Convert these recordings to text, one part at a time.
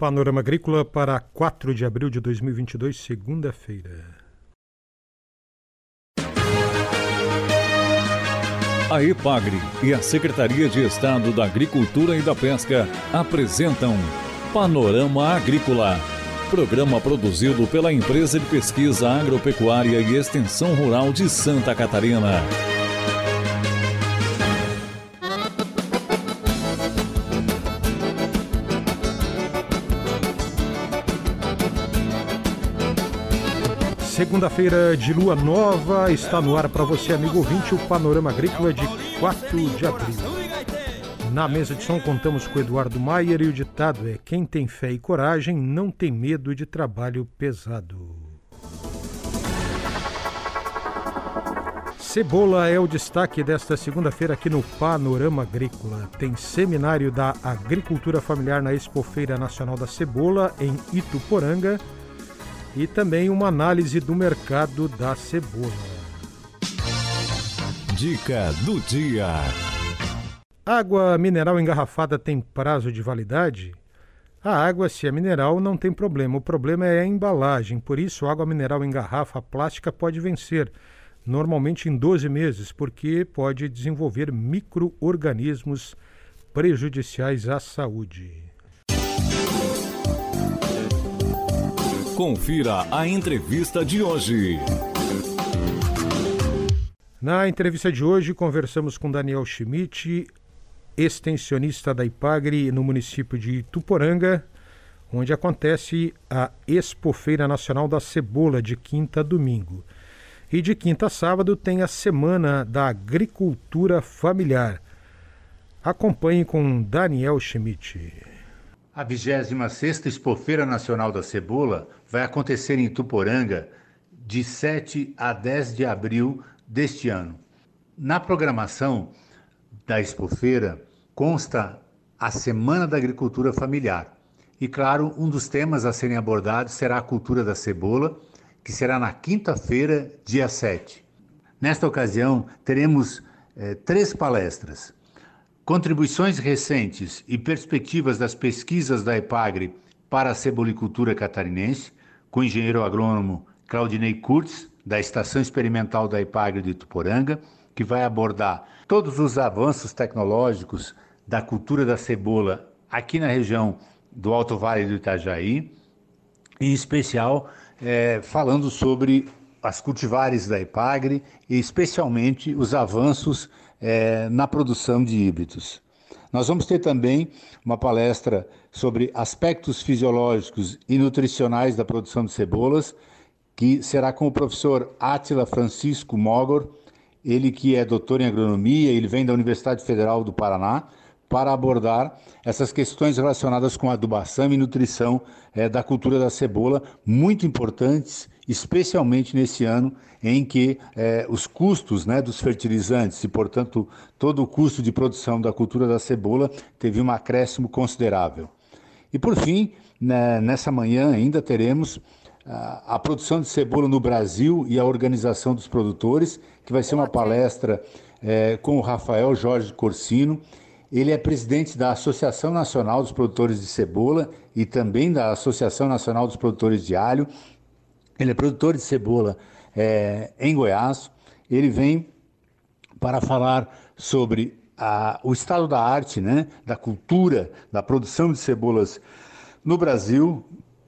Panorama Agrícola para 4 de abril de 2022, segunda-feira. A EPAGRE e a Secretaria de Estado da Agricultura e da Pesca apresentam Panorama Agrícola, programa produzido pela Empresa de Pesquisa Agropecuária e Extensão Rural de Santa Catarina. Segunda-feira de lua nova está no ar para você, amigo ouvinte, o Panorama Agrícola de 4 de abril. Na mesa de som contamos com Eduardo Maier e o ditado é: Quem tem fé e coragem não tem medo de trabalho pesado. Cebola é o destaque desta segunda-feira aqui no Panorama Agrícola. Tem seminário da Agricultura Familiar na Expofeira Nacional da Cebola, em Ituporanga e também uma análise do mercado da cebola. Dica do dia: Água mineral engarrafada tem prazo de validade? A água, se é mineral, não tem problema. O problema é a embalagem. Por isso, água mineral em garrafa plástica pode vencer, normalmente em 12 meses, porque pode desenvolver micro-organismos prejudiciais à saúde. Confira a entrevista de hoje. Na entrevista de hoje, conversamos com Daniel Schmidt, extensionista da Ipagre no município de Tuporanga, onde acontece a Expofeira Nacional da Cebola de quinta a domingo. E de quinta a sábado tem a Semana da Agricultura Familiar. Acompanhe com Daniel Schmidt. A 26ª Expofeira Nacional da Cebola vai acontecer em Tuporanga de 7 a 10 de abril deste ano. Na programação da Expofeira consta a Semana da Agricultura Familiar. E claro, um dos temas a serem abordados será a cultura da cebola, que será na quinta-feira, dia 7. Nesta ocasião, teremos eh, três palestras. Contribuições recentes e perspectivas das pesquisas da EPAGRE para a cebolicultura catarinense, com o engenheiro agrônomo Claudinei Kurtz, da Estação Experimental da EPAGRE de Tuporanga, que vai abordar todos os avanços tecnológicos da cultura da cebola aqui na região do Alto Vale do Itajaí, em especial é, falando sobre as cultivares da EPAGRE e especialmente os avanços é, na produção de híbridos. Nós vamos ter também uma palestra sobre aspectos fisiológicos e nutricionais da produção de cebolas, que será com o professor Átila Francisco Mogor, ele que é doutor em agronomia, ele vem da Universidade Federal do Paraná, para abordar essas questões relacionadas com adubação e nutrição é, da cultura da cebola, muito importantes, especialmente nesse ano em que é, os custos né, dos fertilizantes e, portanto, todo o custo de produção da cultura da cebola teve um acréscimo considerável. E, por fim, né, nessa manhã ainda teremos a, a produção de cebola no Brasil e a organização dos produtores, que vai ser uma palestra é, com o Rafael Jorge Corsino ele é presidente da Associação Nacional dos Produtores de Cebola e também da Associação Nacional dos Produtores de Alho. Ele é produtor de cebola é, em Goiás. Ele vem para falar sobre a, o estado da arte, né, da cultura, da produção de cebolas no Brasil,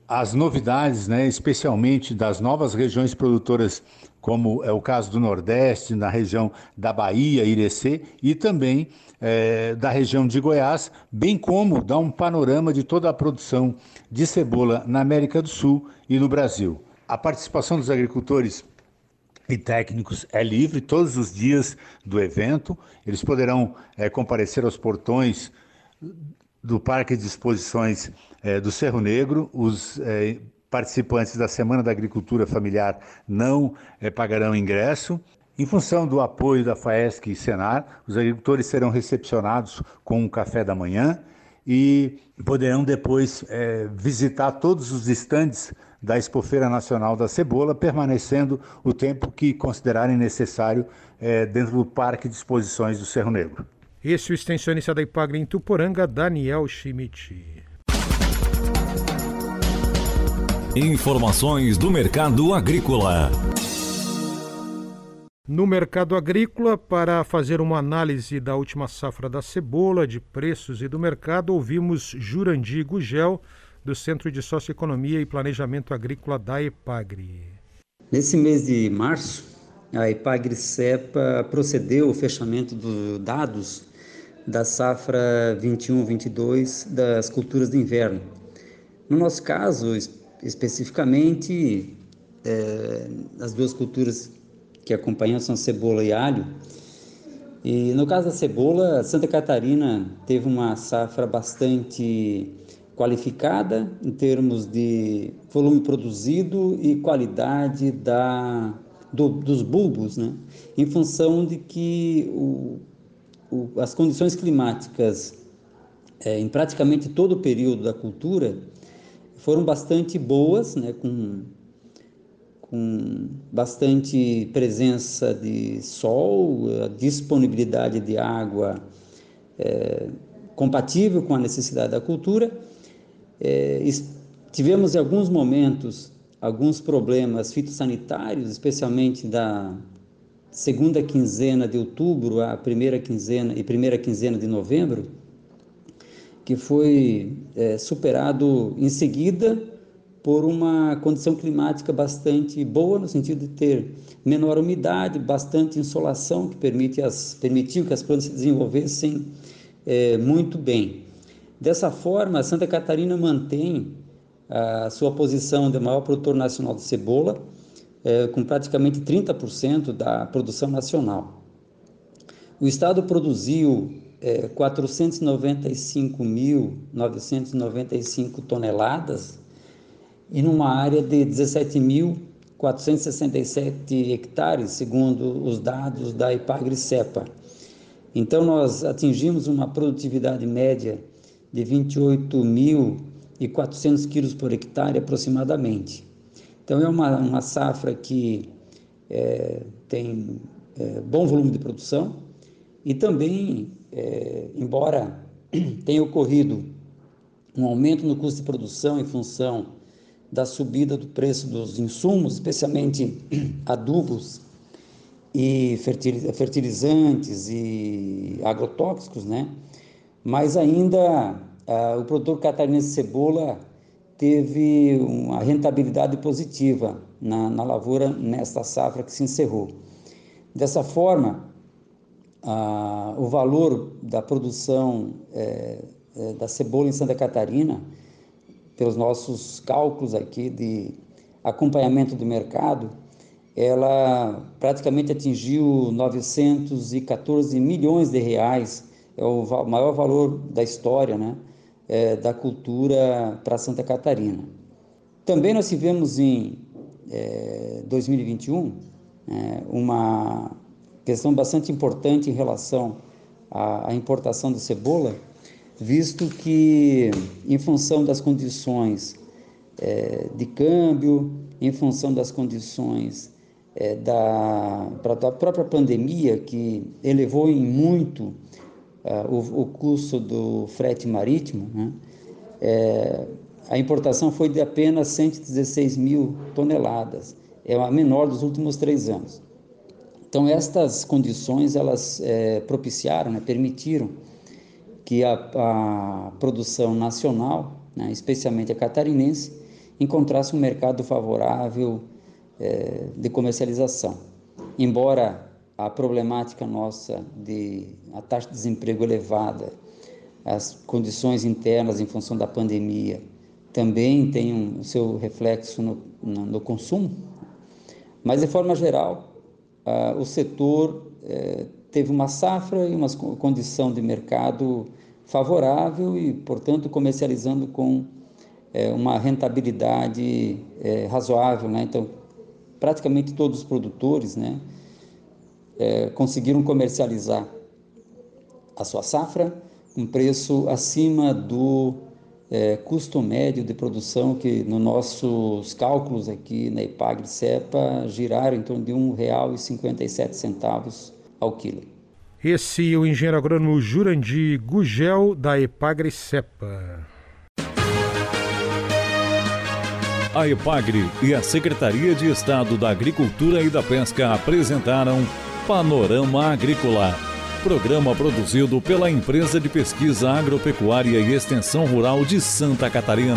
as novidades, né, especialmente das novas regiões produtoras, como é o caso do Nordeste, na região da Bahia, Irecê, e também é, da região de Goiás, bem como dar um panorama de toda a produção de cebola na América do Sul e no Brasil. A participação dos agricultores e técnicos é livre todos os dias do evento. Eles poderão é, comparecer aos portões do Parque de Exposições é, do Cerro Negro. Os é, participantes da Semana da Agricultura Familiar não pagarão ingresso. Em função do apoio da FAESC e Senar, os agricultores serão recepcionados com um café da manhã e poderão depois é, visitar todos os estandes da Expofeira Nacional da Cebola, permanecendo o tempo que considerarem necessário é, dentro do Parque de Exposições do Cerro Negro. Esse é o extensionista da Ipagre em Tuporanga, Daniel Schmidt. Informações do mercado agrícola. No mercado agrícola, para fazer uma análise da última safra da cebola, de preços e do mercado, ouvimos Jurandir Gugel, do Centro de Socioeconomia e Planejamento Agrícola da EPAGRE. Nesse mês de março, a EPAGRE CEPA procedeu ao fechamento dos dados da safra 21-22 das culturas de inverno. No nosso caso, especificamente, é, as duas culturas que acompanham são cebola e alho. E no caso da cebola, Santa Catarina teve uma safra bastante qualificada em termos de volume produzido e qualidade da, do, dos bulbos, né? em função de que o, o, as condições climáticas é, em praticamente todo o período da cultura foram bastante boas, né? com com bastante presença de sol, disponibilidade de água é, compatível com a necessidade da cultura. É, tivemos em alguns momentos alguns problemas fitossanitários, especialmente da segunda quinzena de outubro à primeira quinzena e primeira quinzena de novembro, que foi é, superado em seguida por uma condição climática bastante boa, no sentido de ter menor umidade, bastante insolação, que permite as, permitiu que as plantas se desenvolvessem é, muito bem. Dessa forma, Santa Catarina mantém a sua posição de maior produtor nacional de cebola, é, com praticamente 30% da produção nacional. O estado produziu é, 495.995 toneladas e numa área de 17.467 hectares, segundo os dados da Ipagre-Cepa. Então, nós atingimos uma produtividade média de 28.400 quilos por hectare aproximadamente. Então, é uma, uma safra que é, tem é, bom volume de produção e também, é, embora tenha ocorrido um aumento no custo de produção em função da subida do preço dos insumos, especialmente adubos e fertilizantes e agrotóxicos, né? Mas ainda o produtor catarinense de cebola teve uma rentabilidade positiva na, na lavoura nesta safra que se encerrou. Dessa forma, o valor da produção é, é, da cebola em Santa Catarina pelos nossos cálculos aqui de acompanhamento do mercado, ela praticamente atingiu 914 milhões de reais, é o maior valor da história né, é, da cultura para Santa Catarina. Também nós tivemos em é, 2021 é, uma questão bastante importante em relação à, à importação de cebola, visto que, em função das condições é, de câmbio, em função das condições é, da, da própria pandemia, que elevou em muito é, o, o, custo do frete marítimo, né? É, a importação foi de apenas 116 mil toneladas, é a menor dos últimos três anos. Então, estas condições, elas propiciaram, né, permitiram que a, a produção nacional, né, especialmente a catarinense, encontrasse um mercado favorável é, de comercialização. Embora a problemática nossa de a taxa de desemprego elevada, as condições internas em função da pandemia também tenham o seu reflexo no, no, no consumo, mas de forma geral, o setor é, teve uma safra e uma condição de mercado favorável e, portanto, comercializando com é, uma rentabilidade é, razoável. Né? Então, praticamente todos os produtores né, é, conseguiram comercializar a sua safra com preço acima do custo médio de produção que nos nossos cálculos aqui na IPAGRE CEPA giraram em torno de R$ 1,57 ao quilo. Esse é o engenheiro agrônomo Jurandir Gugel, da Epagre Cepa. A EPAGRE e a Secretaria de Estado da Agricultura e da Pesca apresentaram Panorama Agrícola, programa produzido pela Empresa de Pesquisa Agropecuária e Extensão Rural de Santa Catarina.